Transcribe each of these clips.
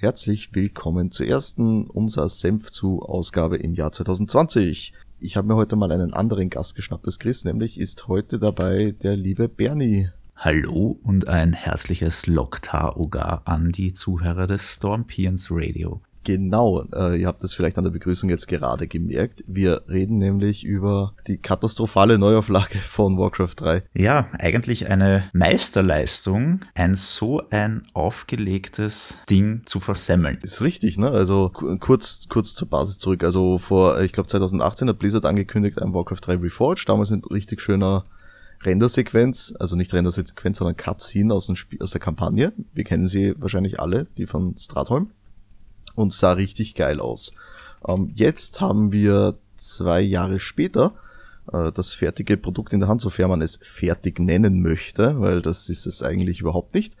Herzlich willkommen zur ersten unserer Senf zu Ausgabe im Jahr 2020. Ich habe mir heute mal einen anderen Gast geschnappt als Chris, nämlich ist heute dabei der liebe Bernie. Hallo und ein herzliches Loktar Ogar an die Zuhörer des Stormpions Radio. Genau, äh, ihr habt es vielleicht an der Begrüßung jetzt gerade gemerkt. Wir reden nämlich über die katastrophale Neuauflage von Warcraft 3. Ja, eigentlich eine Meisterleistung, ein so ein aufgelegtes Ding zu versemmeln. Ist richtig, ne? Also kurz, kurz zur Basis zurück. Also vor, ich glaube 2018 hat Blizzard angekündigt, ein Warcraft 3 Reforged. Damals ein richtig schöner Rendersequenz, also nicht Rendersequenz, sondern Cutscene aus, dem Spiel, aus der Kampagne. Wir kennen sie wahrscheinlich alle, die von Stratholm und sah richtig geil aus. Ähm, jetzt haben wir zwei Jahre später äh, das fertige Produkt in der Hand, sofern man es fertig nennen möchte, weil das ist es eigentlich überhaupt nicht.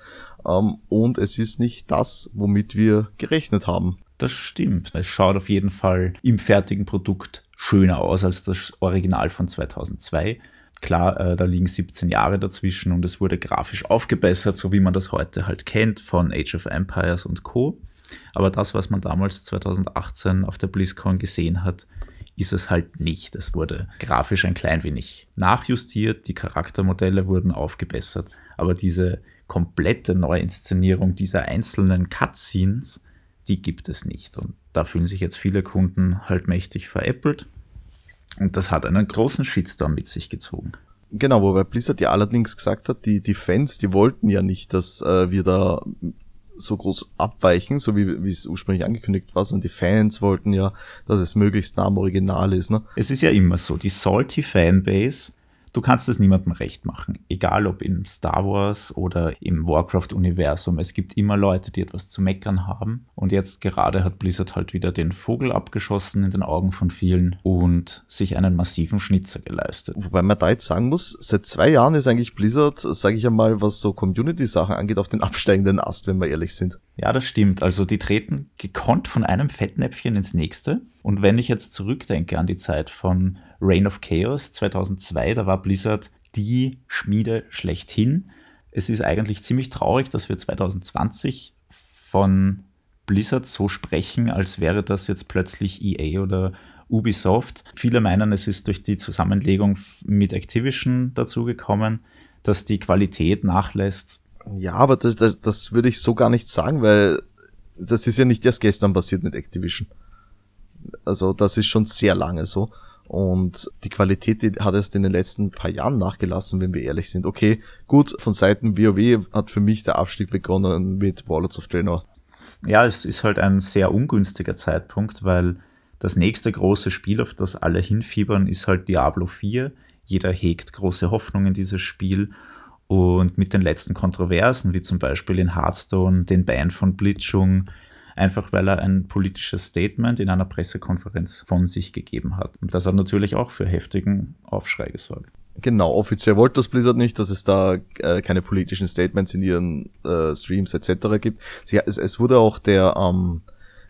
Ähm, und es ist nicht das, womit wir gerechnet haben. Das stimmt. Es schaut auf jeden Fall im fertigen Produkt schöner aus als das Original von 2002. Klar, äh, da liegen 17 Jahre dazwischen und es wurde grafisch aufgebessert, so wie man das heute halt kennt von Age of Empires und Co. Aber das, was man damals 2018 auf der BlizzCon gesehen hat, ist es halt nicht. Es wurde grafisch ein klein wenig nachjustiert, die Charaktermodelle wurden aufgebessert, aber diese komplette Neuinszenierung dieser einzelnen Cutscenes, die gibt es nicht. Und da fühlen sich jetzt viele Kunden halt mächtig veräppelt. Und das hat einen großen Shitstorm mit sich gezogen. Genau, wobei Blizzard ja allerdings gesagt hat, die, die Fans, die wollten ja nicht, dass äh, wir da so groß abweichen, so wie, es ursprünglich angekündigt war, sondern die Fans wollten ja, dass es möglichst nah am Original ist. Ne? Es ist ja immer so, die Salty Fanbase Du kannst es niemandem recht machen, egal ob im Star Wars oder im Warcraft-Universum. Es gibt immer Leute, die etwas zu meckern haben. Und jetzt gerade hat Blizzard halt wieder den Vogel abgeschossen in den Augen von vielen und sich einen massiven Schnitzer geleistet. Wobei man da jetzt sagen muss, seit zwei Jahren ist eigentlich Blizzard, sage ich einmal, was so Community-Sachen angeht, auf den absteigenden Ast, wenn wir ehrlich sind. Ja, das stimmt. Also die treten gekonnt von einem Fettnäpfchen ins nächste. Und wenn ich jetzt zurückdenke an die Zeit von Reign of Chaos 2002, da war Blizzard die Schmiede schlechthin. Es ist eigentlich ziemlich traurig, dass wir 2020 von Blizzard so sprechen, als wäre das jetzt plötzlich EA oder Ubisoft. Viele meinen, es ist durch die Zusammenlegung mit Activision dazu gekommen, dass die Qualität nachlässt. Ja, aber das, das, das würde ich so gar nicht sagen, weil das ist ja nicht erst gestern passiert mit Activision. Also das ist schon sehr lange so. Und die Qualität die hat erst in den letzten paar Jahren nachgelassen, wenn wir ehrlich sind. Okay, gut, von Seiten WoW hat für mich der Abstieg begonnen mit Warlords of Draenor. Ja, es ist halt ein sehr ungünstiger Zeitpunkt, weil das nächste große Spiel, auf das alle hinfiebern, ist halt Diablo 4. Jeder hegt große Hoffnung in dieses Spiel. Und mit den letzten Kontroversen, wie zum Beispiel in Hearthstone, den Ban von Blitzschung, einfach weil er ein politisches Statement in einer Pressekonferenz von sich gegeben hat. Und das hat natürlich auch für heftigen Aufschrei gesorgt. Genau, offiziell wollte das Blizzard nicht, dass es da äh, keine politischen Statements in ihren äh, Streams etc. gibt. Sie, es, es wurde auch der, ähm,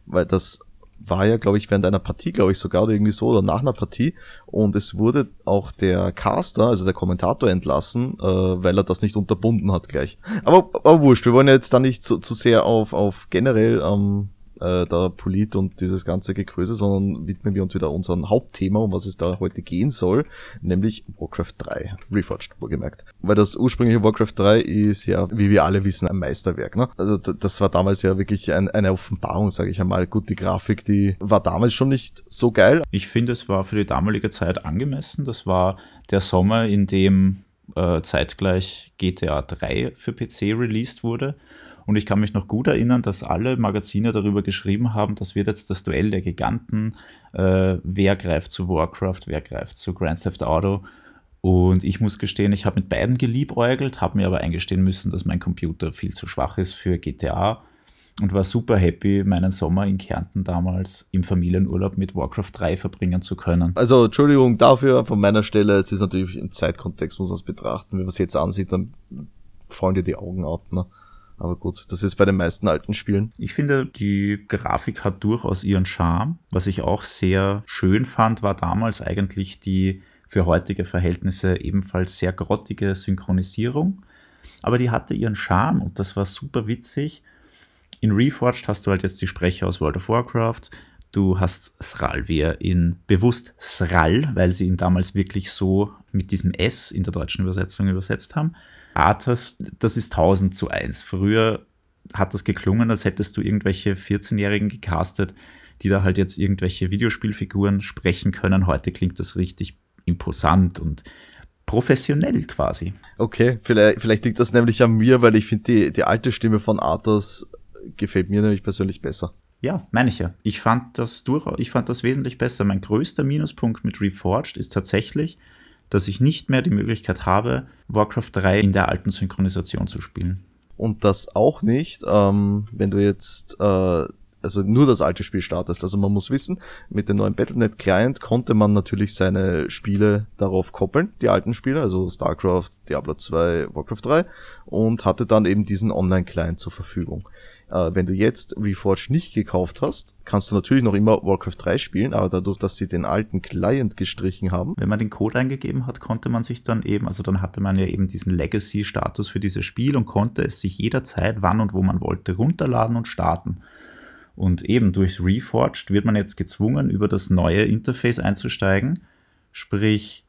weil das war ja, glaube ich, während einer Partie, glaube ich, sogar oder irgendwie so, oder nach einer Partie. Und es wurde auch der Caster, also der Kommentator, entlassen, äh, weil er das nicht unterbunden hat gleich. Aber, aber wurscht, wir wollen jetzt da nicht zu, zu sehr auf, auf generell ähm, äh, da Polit und dieses ganze Gekröse, sondern widmen wir uns wieder unserem Hauptthema, um was es da heute gehen soll, nämlich Warcraft 3. Reforged, wohlgemerkt. Weil das ursprüngliche Warcraft 3 ist ja, wie wir alle wissen, ein Meisterwerk. Ne? Also das war damals ja wirklich ein, eine Offenbarung, sage ich einmal. Gut, die Grafik, die war damals schon nicht so geil. Ich finde, es war für die damalige Zeit angemessen. Das war der Sommer, in dem äh, zeitgleich GTA 3 für PC released wurde. Und ich kann mich noch gut erinnern, dass alle Magazine darüber geschrieben haben, das wird jetzt das Duell der Giganten. Äh, wer greift zu Warcraft, wer greift zu Grand Theft Auto. Und ich muss gestehen, ich habe mit beiden geliebäugelt, habe mir aber eingestehen müssen, dass mein Computer viel zu schwach ist für GTA und war super happy, meinen Sommer in Kärnten damals im Familienurlaub mit Warcraft 3 verbringen zu können. Also Entschuldigung dafür von meiner Stelle, es ist natürlich im Zeitkontext, muss man es betrachten. Wenn man es jetzt ansieht, dann fallen dir die Augen ab. Ne? Aber gut, das ist bei den meisten alten Spielen. Ich finde, die Grafik hat durchaus ihren Charme. Was ich auch sehr schön fand, war damals eigentlich die für heutige Verhältnisse ebenfalls sehr grottige Synchronisierung. Aber die hatte ihren Charme und das war super witzig. In Reforged hast du halt jetzt die Sprecher aus World of Warcraft. Du hast Sralvir in bewusst Sral, weil sie ihn damals wirklich so mit diesem S in der deutschen Übersetzung übersetzt haben. Arthas, das ist 1000 zu 1. Früher hat das geklungen, als hättest du irgendwelche 14-Jährigen gecastet, die da halt jetzt irgendwelche Videospielfiguren sprechen können. Heute klingt das richtig imposant und professionell quasi. Okay, vielleicht, vielleicht liegt das nämlich an mir, weil ich finde, die, die alte Stimme von Arthas gefällt mir nämlich persönlich besser. Ja, meine ich ja. Ich fand das durchaus, ich fand das wesentlich besser. Mein größter Minuspunkt mit Reforged ist tatsächlich, dass ich nicht mehr die Möglichkeit habe, Warcraft 3 in der alten Synchronisation zu spielen. Und das auch nicht, ähm, wenn du jetzt äh, also nur das alte Spiel startest. Also man muss wissen, mit dem neuen Battle.net Client konnte man natürlich seine Spiele darauf koppeln, die alten Spiele, also StarCraft, Diablo 2, Warcraft 3 und hatte dann eben diesen Online-Client zur Verfügung. Äh, wenn du jetzt Reforged nicht gekauft hast, kannst du natürlich noch immer Warcraft 3 spielen, aber dadurch, dass sie den alten Client gestrichen haben. Wenn man den Code eingegeben hat, konnte man sich dann eben, also dann hatte man ja eben diesen Legacy-Status für dieses Spiel und konnte es sich jederzeit, wann und wo man wollte, runterladen und starten. Und eben durch Reforged wird man jetzt gezwungen, über das neue Interface einzusteigen. Sprich,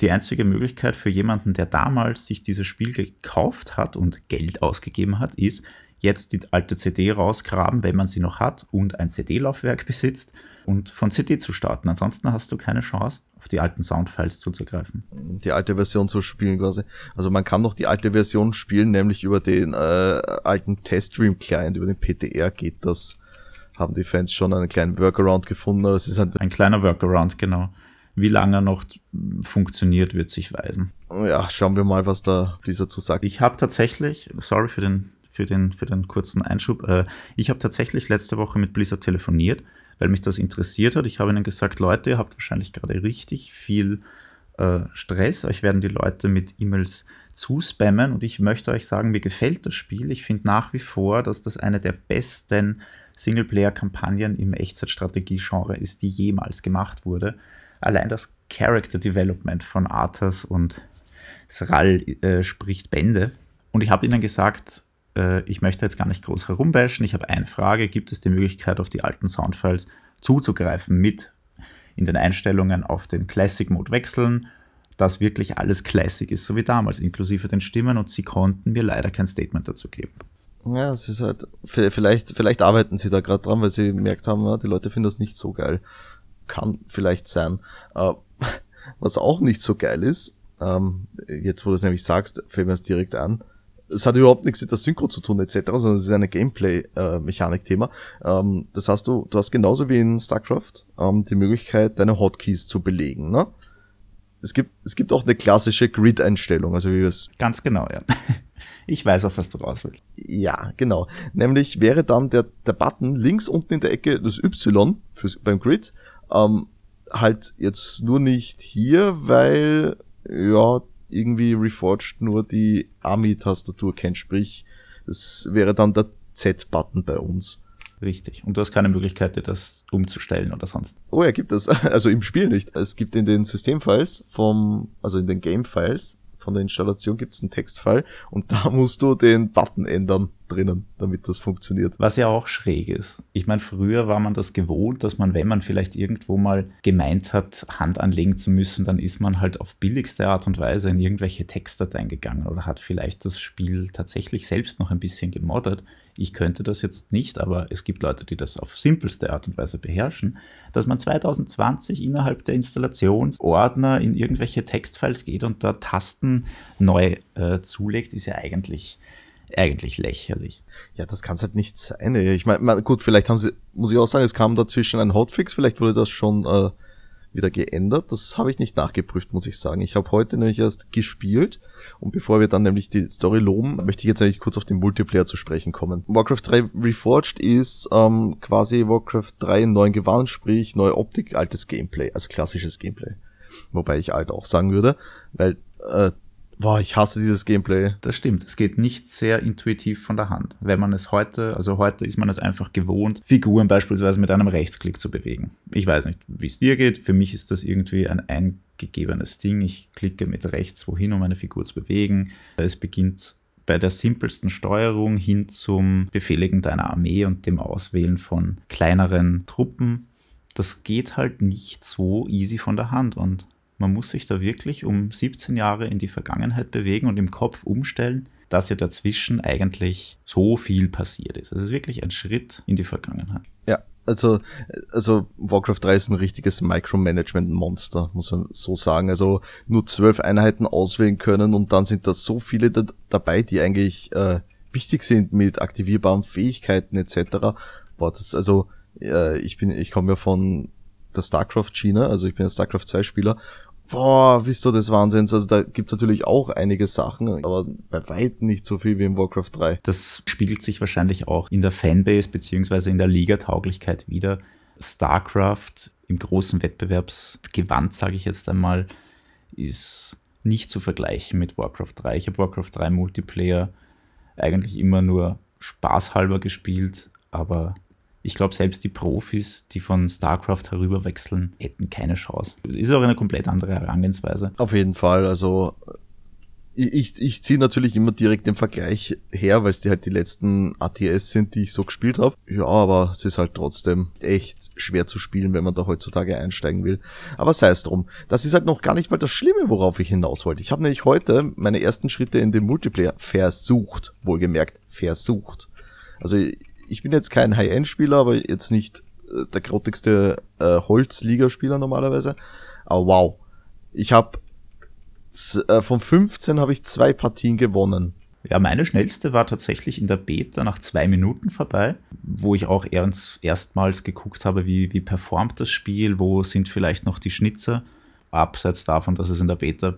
die einzige Möglichkeit für jemanden, der damals sich dieses Spiel gekauft hat und Geld ausgegeben hat, ist, jetzt die alte CD rausgraben, wenn man sie noch hat und ein CD-Laufwerk besitzt und von CD zu starten. Ansonsten hast du keine Chance, auf die alten Soundfiles zuzugreifen. Die alte Version zu spielen quasi. Also man kann noch die alte Version spielen, nämlich über den äh, alten Teststream-Client, über den PTR geht das haben die Fans schon einen kleinen Workaround gefunden. Aber es ist halt ein kleiner Workaround, genau. Wie lange er noch funktioniert, wird sich weisen. Ja, schauen wir mal, was da Blizzard zu sagt. Ich habe tatsächlich, sorry für den, für den, für den kurzen Einschub, äh, ich habe tatsächlich letzte Woche mit Blizzard telefoniert, weil mich das interessiert hat. Ich habe ihnen gesagt, Leute, ihr habt wahrscheinlich gerade richtig viel äh, Stress. Euch werden die Leute mit E-Mails zuspammen und ich möchte euch sagen, mir gefällt das Spiel. Ich finde nach wie vor, dass das eine der besten Singleplayer-Kampagnen im Echtzeitstrategie-Genre ist, die jemals gemacht wurde. Allein das Character Development von Arthas und Sral äh, spricht Bände. Und ich habe ihnen gesagt, äh, ich möchte jetzt gar nicht groß herumbashen. Ich habe eine Frage: Gibt es die Möglichkeit, auf die alten Soundfiles zuzugreifen, mit in den Einstellungen auf den Classic Mode wechseln, dass wirklich alles Classic ist, so wie damals, inklusive den Stimmen? Und sie konnten mir leider kein Statement dazu geben. Ja, es ist halt, vielleicht, vielleicht arbeiten sie da gerade dran, weil sie gemerkt haben, ja, die Leute finden das nicht so geil. Kann vielleicht sein. Äh, was auch nicht so geil ist, ähm, jetzt wo du es nämlich sagst, fällt mir das direkt an. Es hat überhaupt nichts mit der Synchro zu tun etc., sondern es ist eine Gameplay-Mechanik-Thema. Ähm, das heißt, du, du hast genauso wie in StarCraft ähm, die Möglichkeit, deine Hotkeys zu belegen. Ne? Es gibt, es gibt auch eine klassische Grid-Einstellung, also wie wir es. Ganz genau, ja. Ich weiß, auf was du raus willst. Ja, genau. Nämlich wäre dann der, der Button links unten in der Ecke das Y fürs, beim Grid, ähm, halt jetzt nur nicht hier, weil, ja, irgendwie Reforged nur die Army-Tastatur kennt, sprich, es wäre dann der Z-Button bei uns. Richtig. Und du hast keine Möglichkeit, dir das umzustellen oder sonst. Oh ja, gibt es. Also im Spiel nicht. Es gibt in den Systemfiles vom, also in den Game-Files von der Installation gibt es einen Textfile und da musst du den Button ändern drinnen, damit das funktioniert. Was ja auch schräg ist. Ich meine, früher war man das gewohnt, dass man, wenn man vielleicht irgendwo mal gemeint hat, Hand anlegen zu müssen, dann ist man halt auf billigste Art und Weise in irgendwelche Textdateien gegangen oder hat vielleicht das Spiel tatsächlich selbst noch ein bisschen gemoddet. Ich könnte das jetzt nicht, aber es gibt Leute, die das auf simpelste Art und Weise beherrschen, dass man 2020 innerhalb der Installationsordner in irgendwelche Textfiles geht und da Tasten neu äh, zulegt, ist ja eigentlich eigentlich lächerlich. Ja, das kann es halt nicht sein. Ey. Ich meine, gut, vielleicht haben sie, muss ich auch sagen, es kam dazwischen ein Hotfix, vielleicht wurde das schon äh, wieder geändert. Das habe ich nicht nachgeprüft, muss ich sagen. Ich habe heute nämlich erst gespielt und bevor wir dann nämlich die Story loben, möchte ich jetzt eigentlich kurz auf den Multiplayer zu sprechen kommen. Warcraft 3 Reforged ist ähm, quasi Warcraft 3 in neuen Gewand, sprich neue Optik, altes Gameplay, also klassisches Gameplay. Wobei ich alt auch sagen würde, weil äh, Boah, ich hasse dieses Gameplay. Das stimmt. Es geht nicht sehr intuitiv von der Hand. Wenn man es heute, also heute ist man es einfach gewohnt, Figuren beispielsweise mit einem Rechtsklick zu bewegen. Ich weiß nicht, wie es dir geht. Für mich ist das irgendwie ein eingegebenes Ding. Ich klicke mit rechts wohin, um eine Figur zu bewegen. Es beginnt bei der simpelsten Steuerung hin zum Befehligen deiner Armee und dem Auswählen von kleineren Truppen. Das geht halt nicht so easy von der Hand und man muss sich da wirklich um 17 Jahre in die Vergangenheit bewegen und im Kopf umstellen, dass ja dazwischen eigentlich so viel passiert ist. Es ist wirklich ein Schritt in die Vergangenheit. Ja, also, also Warcraft 3 ist ein richtiges Micromanagement-Monster, muss man so sagen. Also nur zwölf Einheiten auswählen können und dann sind da so viele da, dabei, die eigentlich äh, wichtig sind mit aktivierbaren Fähigkeiten etc. Boah, das also, äh, ich bin, ich komme ja von der StarCraft-Schiene, also ich bin ein StarCraft 2 Spieler boah, bist du des Wahnsinns. Also da gibt natürlich auch einige Sachen, aber bei weitem nicht so viel wie in Warcraft 3. Das spiegelt sich wahrscheinlich auch in der Fanbase beziehungsweise in der Ligatauglichkeit wieder. StarCraft im großen Wettbewerbsgewand, sage ich jetzt einmal, ist nicht zu vergleichen mit Warcraft 3. Ich habe Warcraft 3 Multiplayer eigentlich immer nur spaßhalber gespielt, aber ich glaube, selbst die Profis, die von StarCraft herüberwechseln, hätten keine Chance. Ist auch eine komplett andere Herangehensweise. Auf jeden Fall. Also ich, ich ziehe natürlich immer direkt den Vergleich her, weil es die halt die letzten ATS sind, die ich so gespielt habe. Ja, aber es ist halt trotzdem echt schwer zu spielen, wenn man da heutzutage einsteigen will. Aber sei es drum. Das ist halt noch gar nicht mal das Schlimme, worauf ich hinaus wollte. Ich habe nämlich heute meine ersten Schritte in den Multiplayer versucht. Wohlgemerkt, versucht. Also ich bin jetzt kein High-End-Spieler, aber jetzt nicht äh, der grottigste äh, Holzligaspieler normalerweise. Aber wow. Ich habe äh, von 15 habe ich zwei Partien gewonnen. Ja, meine schnellste war tatsächlich in der Beta nach zwei Minuten vorbei, wo ich auch erst, erstmals geguckt habe, wie, wie performt das Spiel, wo sind vielleicht noch die Schnitzer, abseits davon, dass es in der Beta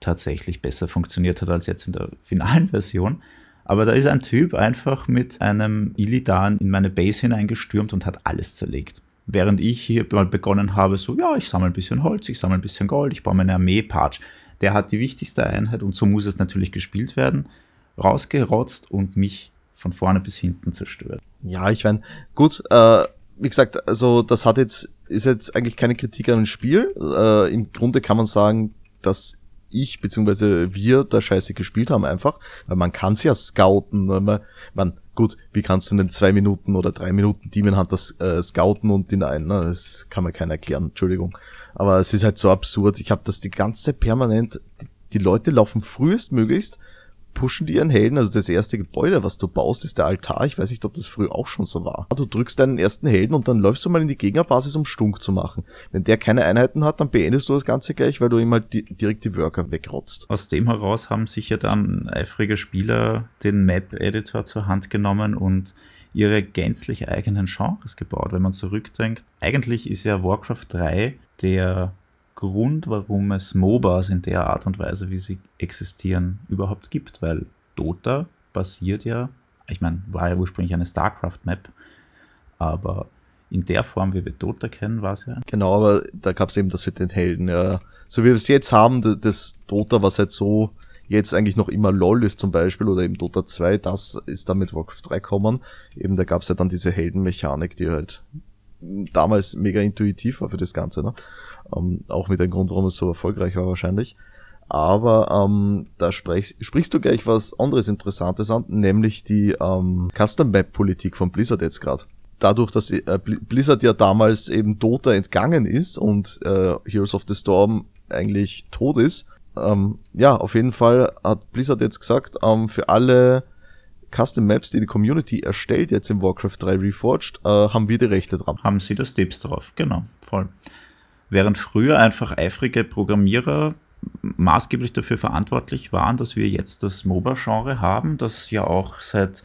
tatsächlich besser funktioniert hat als jetzt in der finalen Version. Aber da ist ein Typ einfach mit einem Illidan in meine Base hineingestürmt und hat alles zerlegt. Während ich hier mal begonnen habe, so, ja, ich sammle ein bisschen Holz, ich sammle ein bisschen Gold, ich baue meine Armee, Patch. Der hat die wichtigste Einheit und so muss es natürlich gespielt werden, rausgerotzt und mich von vorne bis hinten zerstört. Ja, ich meine, gut, äh, wie gesagt, also das hat jetzt, ist jetzt eigentlich keine Kritik an dem Spiel. Äh, Im Grunde kann man sagen, dass ich beziehungsweise wir da scheiße gespielt haben einfach, weil man kann's ja scouten, ne? man, man gut, wie kannst du in den zwei Minuten oder drei Minuten Demon Hunter äh, scouten und den einen, ne? das kann mir keiner erklären, Entschuldigung, aber es ist halt so absurd, ich habe das die ganze permanent, die, die Leute laufen frühestmöglichst pushen die ihren Helden. Also das erste Gebäude, was du baust, ist der Altar. Ich weiß nicht, ob das früher auch schon so war. Du drückst deinen ersten Helden und dann läufst du mal in die Gegnerbasis, um Stunk zu machen. Wenn der keine Einheiten hat, dann beendest du das Ganze gleich, weil du ihm halt direkt die Worker wegrotzt. Aus dem heraus haben sich ja dann eifrige Spieler den Map-Editor zur Hand genommen und ihre gänzlich eigenen Genres gebaut. Wenn man zurückdenkt, eigentlich ist ja Warcraft 3 der Grund, warum es MOBAs in der Art und Weise, wie sie existieren, überhaupt gibt, weil Dota basiert ja, ich meine, war ja ursprünglich eine StarCraft-Map, aber in der Form, wie wir Dota kennen, war es ja. Genau, aber da gab es eben das mit den Helden, ja. So wie wir es jetzt haben, das Dota, was halt so jetzt eigentlich noch immer LOL ist zum Beispiel oder eben Dota 2, das ist dann mit Warcraft 3 kommen. Eben da gab es ja dann diese Heldenmechanik, die halt damals mega intuitiv war für das Ganze. Ne? Ähm, auch mit dem Grund, warum es so erfolgreich war wahrscheinlich. Aber ähm, da sprech, sprichst du gleich was anderes Interessantes an, nämlich die ähm, Custom Map Politik von Blizzard jetzt gerade. Dadurch, dass äh, Blizzard ja damals eben Dota entgangen ist und äh, Heroes of the Storm eigentlich tot ist, ähm, ja, auf jeden Fall hat Blizzard jetzt gesagt, ähm, für alle Custom Maps, die die Community erstellt, jetzt im Warcraft 3 Reforged, äh, haben wir die Rechte dran. Haben sie das Tipps drauf, genau, voll. Während früher einfach eifrige Programmierer maßgeblich dafür verantwortlich waren, dass wir jetzt das MOBA-Genre haben, das ja auch seit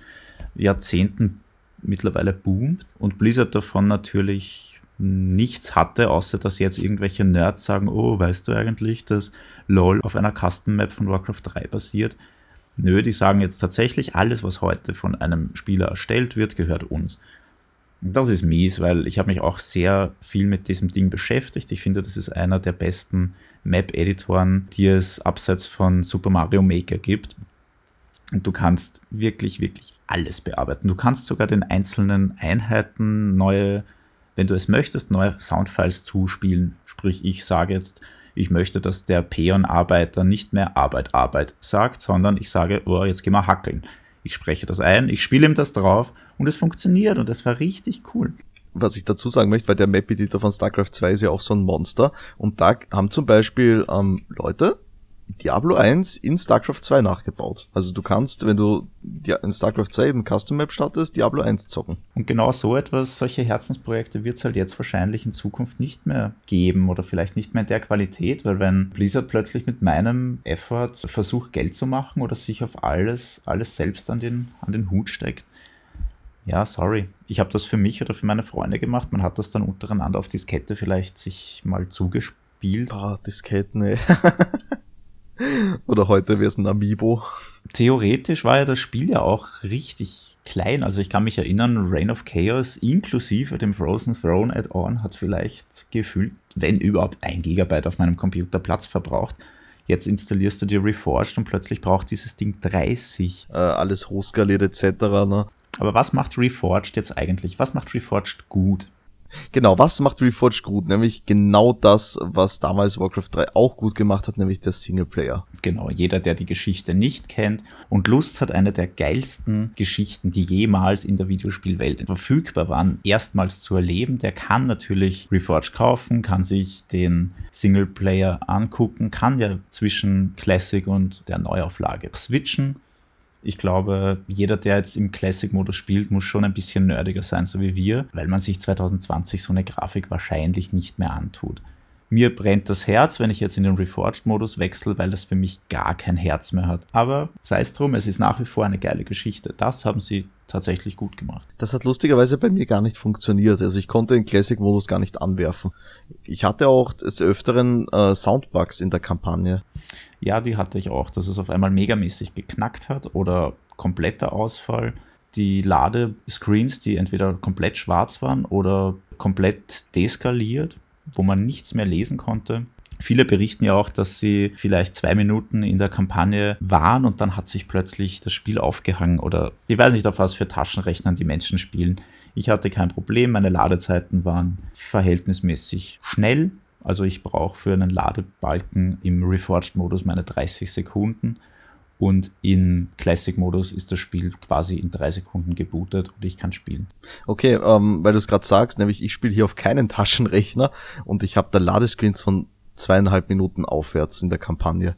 Jahrzehnten mittlerweile boomt und Blizzard davon natürlich nichts hatte, außer dass jetzt irgendwelche Nerds sagen, oh, weißt du eigentlich, dass LOL auf einer Custom Map von Warcraft 3 basiert? Nö, die sagen jetzt tatsächlich, alles, was heute von einem Spieler erstellt wird, gehört uns. Das ist mies, weil ich habe mich auch sehr viel mit diesem Ding beschäftigt. Ich finde, das ist einer der besten Map-Editoren, die es abseits von Super Mario Maker gibt. Und du kannst wirklich, wirklich alles bearbeiten. Du kannst sogar den einzelnen Einheiten neue, wenn du es möchtest, neue Soundfiles zuspielen. Sprich, ich sage jetzt, Ich möchte, dass der Peon-Arbeiter nicht mehr Arbeit, Arbeit sagt, sondern ich sage, oh, jetzt gehen wir hackeln. Ich spreche das ein, ich spiele ihm das drauf und es funktioniert und es war richtig cool was ich dazu sagen möchte, weil der Map-Editor von StarCraft 2 ist ja auch so ein Monster. Und da haben zum Beispiel ähm, Leute Diablo 1 in StarCraft 2 nachgebaut. Also du kannst, wenn du in StarCraft 2 eben Custom Map startest, Diablo 1 zocken. Und genau so etwas, solche Herzensprojekte wird es halt jetzt wahrscheinlich in Zukunft nicht mehr geben oder vielleicht nicht mehr in der Qualität, weil wenn Blizzard plötzlich mit meinem Effort versucht, Geld zu machen oder sich auf alles, alles selbst an den, an den Hut steckt, ja, sorry. Ich habe das für mich oder für meine Freunde gemacht. Man hat das dann untereinander auf Diskette vielleicht sich mal zugespielt. Boah, Diskette, ne. oder heute wäre es ein Amiibo. Theoretisch war ja das Spiel ja auch richtig klein. Also ich kann mich erinnern, Reign of Chaos inklusive dem Frozen Throne Add-on hat vielleicht gefühlt, wenn überhaupt, ein Gigabyte auf meinem Computer Platz verbraucht. Jetzt installierst du dir Reforged und plötzlich braucht dieses Ding 30. Äh, alles hochskaliert etc. Ne? Aber was macht Reforged jetzt eigentlich? Was macht Reforged gut? Genau, was macht Reforged gut? Nämlich genau das, was damals Warcraft 3 auch gut gemacht hat, nämlich der Singleplayer. Genau, jeder, der die Geschichte nicht kennt und Lust hat, eine der geilsten Geschichten, die jemals in der Videospielwelt verfügbar waren, erstmals zu erleben, der kann natürlich Reforged kaufen, kann sich den Singleplayer angucken, kann ja zwischen Classic und der Neuauflage switchen ich glaube, jeder, der jetzt im Classic-Modus spielt, muss schon ein bisschen nerdiger sein, so wie wir, weil man sich 2020 so eine Grafik wahrscheinlich nicht mehr antut. Mir brennt das Herz, wenn ich jetzt in den Reforged-Modus wechsle, weil das für mich gar kein Herz mehr hat. Aber sei es drum, es ist nach wie vor eine geile Geschichte. Das haben sie tatsächlich gut gemacht. Das hat lustigerweise bei mir gar nicht funktioniert. Also ich konnte den Classic-Modus gar nicht anwerfen. Ich hatte auch des Öfteren äh, Soundbugs in der Kampagne. Ja, die hatte ich auch, dass es auf einmal megamäßig geknackt hat oder kompletter Ausfall. Die Ladescreens, die entweder komplett schwarz waren oder komplett deskaliert wo man nichts mehr lesen konnte. Viele berichten ja auch, dass sie vielleicht zwei Minuten in der Kampagne waren und dann hat sich plötzlich das Spiel aufgehangen oder ich weiß nicht, auf was für Taschenrechnern die Menschen spielen. Ich hatte kein Problem, meine Ladezeiten waren verhältnismäßig schnell. Also ich brauche für einen Ladebalken im Reforged-Modus meine 30 Sekunden und in Classic-Modus ist das Spiel quasi in drei Sekunden gebootet und ich kann spielen. Okay, ähm, weil du es gerade sagst, nämlich ich spiele hier auf keinen Taschenrechner und ich habe da Ladescreens von zweieinhalb Minuten aufwärts in der Kampagne.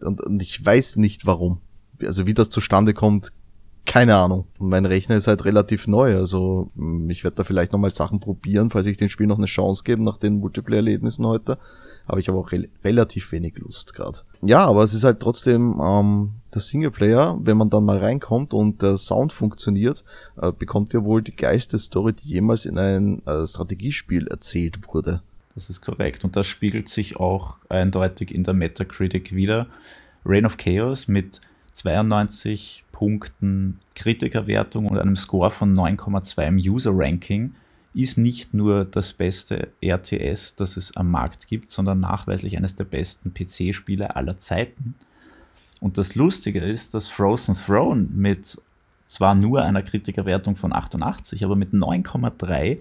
Und, und ich weiß nicht warum. Also wie das zustande kommt, keine Ahnung. Mein Rechner ist halt relativ neu, also hm, ich werde da vielleicht nochmal Sachen probieren, falls ich dem Spiel noch eine Chance gebe nach den Multiplayer-Erlebnissen heute. Aber ich habe auch re relativ wenig Lust gerade. Ja, aber es ist halt trotzdem ähm, der Singleplayer, wenn man dann mal reinkommt und der Sound funktioniert, äh, bekommt ihr wohl die geilste Story, die jemals in ein äh, Strategiespiel erzählt wurde. Das ist korrekt und das spiegelt sich auch eindeutig in der Metacritic wieder. Reign of Chaos mit 92 Punkten Kritikerwertung und einem Score von 9,2 im User-Ranking ist nicht nur das beste RTS, das es am Markt gibt, sondern nachweislich eines der besten PC-Spiele aller Zeiten. Und das Lustige ist, dass Frozen Throne mit zwar nur einer Kritikerwertung von 88, aber mit 9,3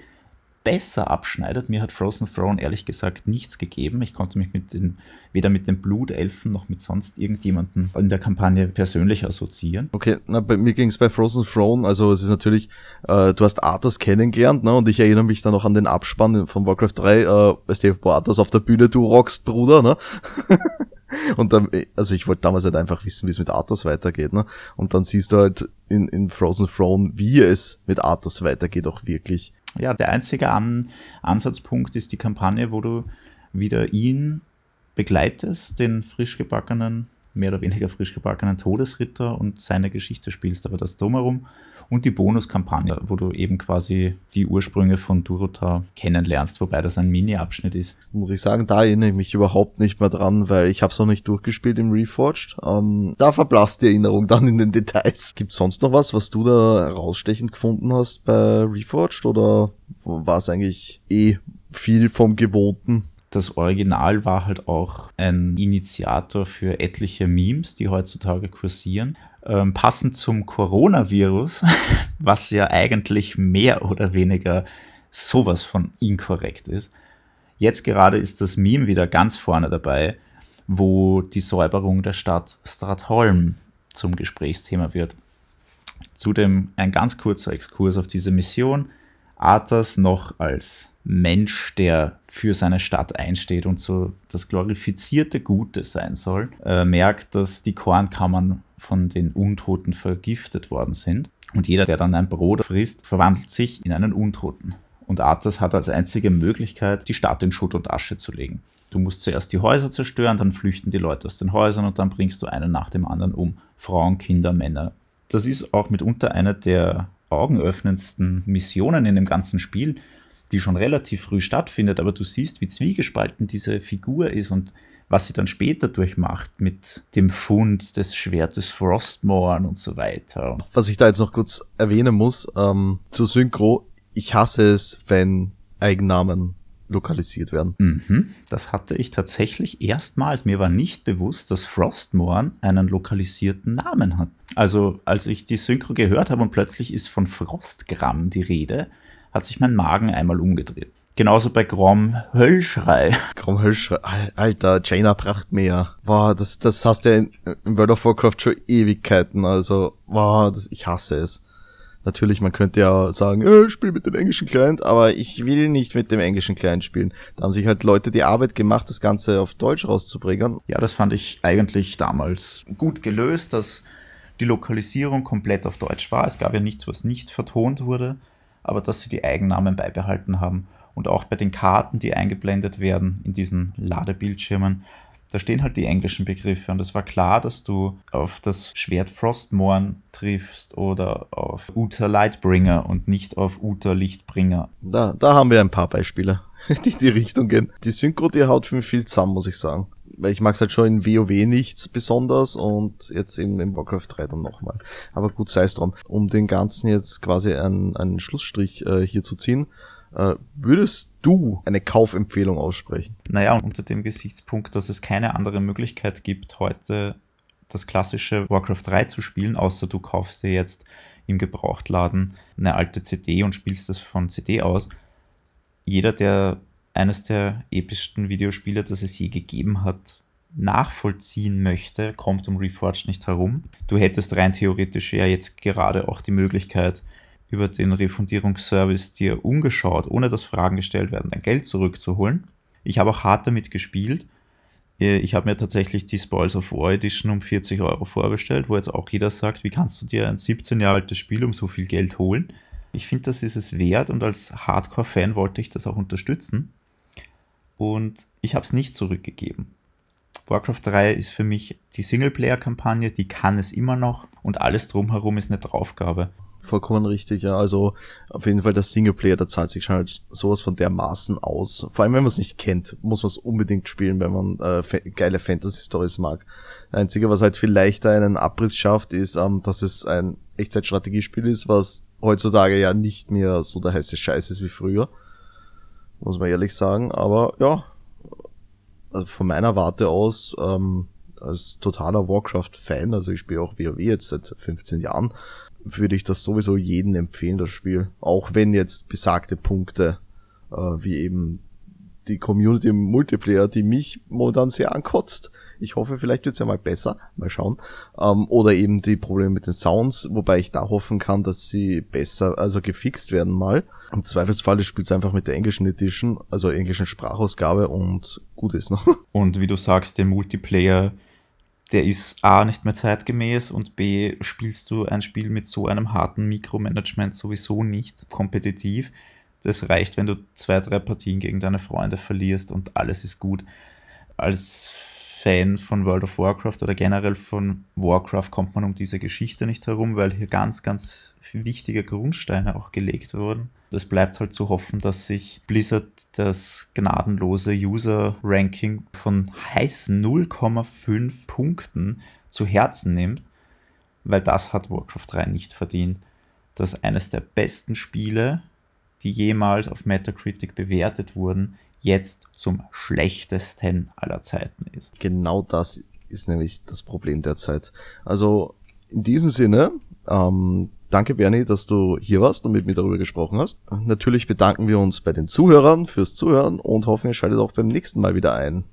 besser abschneidet. Mir hat Frozen Throne ehrlich gesagt nichts gegeben. Ich konnte mich mit den, weder mit den Blutelfen noch mit sonst irgendjemandem in der Kampagne persönlich assoziieren. Okay, na, bei mir ging es bei Frozen Throne, also es ist natürlich, äh, du hast Arthas kennengelernt, ne? Und ich erinnere mich dann noch an den Abspann von Warcraft 3, äh, weißt du, wo Arthas auf der Bühne, du rockst, Bruder, ne? Und dann, also ich wollte damals halt einfach wissen, wie es mit Arthas weitergeht, ne? Und dann siehst du halt in, in Frozen Throne, wie es mit Arthas weitergeht, auch wirklich. Ja, der einzige An Ansatzpunkt ist die Kampagne, wo du wieder ihn begleitest, den frisch gebackenen, mehr oder weniger frisch gebackenen Todesritter und seine Geschichte spielst, aber das drumherum und die Bonuskampagne, wo du eben quasi die Ursprünge von Durota kennenlernst, wobei das ein Mini-Abschnitt ist. Muss ich sagen, da erinnere ich mich überhaupt nicht mehr dran, weil ich habe es noch nicht durchgespielt im Reforged. Ähm, da verblasst die Erinnerung dann in den Details. Gibt sonst noch was, was du da herausstechend gefunden hast bei Reforged oder war es eigentlich eh viel vom Gewohnten? das Original war halt auch ein Initiator für etliche Memes, die heutzutage kursieren. Ähm, passend zum Coronavirus, was ja eigentlich mehr oder weniger sowas von inkorrekt ist. Jetzt gerade ist das Meme wieder ganz vorne dabei, wo die Säuberung der Stadt Stratholm zum Gesprächsthema wird. Zudem ein ganz kurzer Exkurs auf diese Mission. Arthas noch als Mensch, der für seine Stadt einsteht und so das glorifizierte Gute sein soll, äh, merkt, dass die Kornkammern von den Untoten vergiftet worden sind. Und jeder, der dann ein Brot frisst, verwandelt sich in einen Untoten. Und Arthas hat als einzige Möglichkeit, die Stadt in Schutt und Asche zu legen. Du musst zuerst die Häuser zerstören, dann flüchten die Leute aus den Häusern und dann bringst du einen nach dem anderen um. Frauen, Kinder, Männer. Das ist auch mitunter eine der augenöffnendsten Missionen in dem ganzen Spiel, die schon relativ früh stattfindet, aber du siehst, wie zwiegespalten diese Figur ist und was sie dann später durchmacht mit dem Fund des Schwertes Frostmourne und so weiter. Was ich da jetzt noch kurz erwähnen muss, ähm, zur Synchro, ich hasse es, wenn Eigennamen lokalisiert werden. Mhm, das hatte ich tatsächlich erstmals. Mir war nicht bewusst, dass Frostmourne einen lokalisierten Namen hat. Also als ich die Synchro gehört habe und plötzlich ist von Frostgramm die Rede, hat sich mein Magen einmal umgedreht. Genauso bei Grom Höllschrei. Grom Höllschrei, alter, Jaina Prachtmeer. Boah, das, das hast du ja in, in World of Warcraft schon Ewigkeiten, also, boah, das, ich hasse es. Natürlich, man könnte ja sagen, äh, spiel mit dem englischen Client, aber ich will nicht mit dem englischen Client spielen. Da haben sich halt Leute die Arbeit gemacht, das Ganze auf Deutsch rauszubringen. Ja, das fand ich eigentlich damals gut gelöst, dass die Lokalisierung komplett auf Deutsch war. Es gab ja nichts, was nicht vertont wurde, aber dass sie die Eigennamen beibehalten haben. Und auch bei den Karten, die eingeblendet werden in diesen Ladebildschirmen, da stehen halt die englischen Begriffe und es war klar, dass du auf das Schwert Frostmorn triffst oder auf Uta Lightbringer und nicht auf Uta Lichtbringer. Da, da haben wir ein paar Beispiele, die in die Richtung gehen. Die Synchro, die haut für mich viel zusammen, muss ich sagen. Weil ich mag es halt schon in WoW nichts besonders und jetzt eben in Warcraft 3 dann nochmal. Aber gut, sei es drum. Um den Ganzen jetzt quasi einen, einen Schlussstrich äh, hier zu ziehen, würdest du eine Kaufempfehlung aussprechen? Naja, unter dem Gesichtspunkt, dass es keine andere Möglichkeit gibt, heute das klassische Warcraft 3 zu spielen, außer du kaufst dir jetzt im Gebrauchtladen eine alte CD und spielst das von CD aus. Jeder, der eines der epischsten Videospiele, das es je gegeben hat, nachvollziehen möchte, kommt um Reforged nicht herum. Du hättest rein theoretisch ja jetzt gerade auch die Möglichkeit, über den Refundierungsservice dir umgeschaut, ohne dass Fragen gestellt werden, dein Geld zurückzuholen. Ich habe auch hart damit gespielt. Äh, ich habe mir tatsächlich die Spoils of War Edition um 40 Euro vorbestellt, wo jetzt auch jeder sagt, wie kannst du dir ein 17 Jahre altes Spiel um so viel Geld holen? Ich finde, das ist es wert und als Hardcore-Fan wollte ich das auch unterstützen. Und ich habe es nicht zurückgegeben. Warcraft 3 ist für mich die Singleplayer-Kampagne, die kann es immer noch und alles drumherum ist eine Draufgabe vollkommen richtig, ja. Also auf jeden Fall der Singleplayer, da zahlt sich schon halt sowas von dermaßen aus. Vor allem, wenn man es nicht kennt, muss man es unbedingt spielen, wenn man äh, geile Fantasy-Stories mag. Das Einzige, was halt viel leichter einen Abriss schafft, ist, ähm, dass es ein Echtzeitstrategiespiel ist, was heutzutage ja nicht mehr so der heiße Scheiß ist wie früher. Muss man ehrlich sagen. Aber ja, also von meiner Warte aus, ähm, als totaler Warcraft-Fan, also ich spiele auch WoW jetzt seit 15 Jahren, würde ich das sowieso jedem empfehlen, das Spiel. Auch wenn jetzt besagte Punkte, äh, wie eben die Community Multiplayer, die mich momentan sehr ankotzt. Ich hoffe, vielleicht wird's ja mal besser. Mal schauen. Ähm, oder eben die Probleme mit den Sounds, wobei ich da hoffen kann, dass sie besser, also gefixt werden mal. Im Zweifelsfall spielt einfach mit der englischen Edition, also englischen Sprachausgabe und gut ist noch. Und wie du sagst, der Multiplayer der ist A nicht mehr zeitgemäß und B spielst du ein Spiel mit so einem harten Mikromanagement sowieso nicht kompetitiv. Das reicht, wenn du zwei, drei Partien gegen deine Freunde verlierst und alles ist gut. Als Fan von World of Warcraft oder generell von Warcraft kommt man um diese Geschichte nicht herum, weil hier ganz, ganz wichtige Grundsteine auch gelegt wurden. Es bleibt halt zu hoffen, dass sich Blizzard das gnadenlose User-Ranking von heißen 0,5 Punkten zu Herzen nimmt, weil das hat Warcraft 3 nicht verdient. Dass eines der besten Spiele, die jemals auf Metacritic bewertet wurden, jetzt zum schlechtesten aller Zeiten ist. Genau das ist nämlich das Problem der Zeit. Also in diesem Sinne, ähm, Danke, Bernie, dass du hier warst und mit mir darüber gesprochen hast. Natürlich bedanken wir uns bei den Zuhörern fürs Zuhören und hoffen, ihr schaltet auch beim nächsten Mal wieder ein.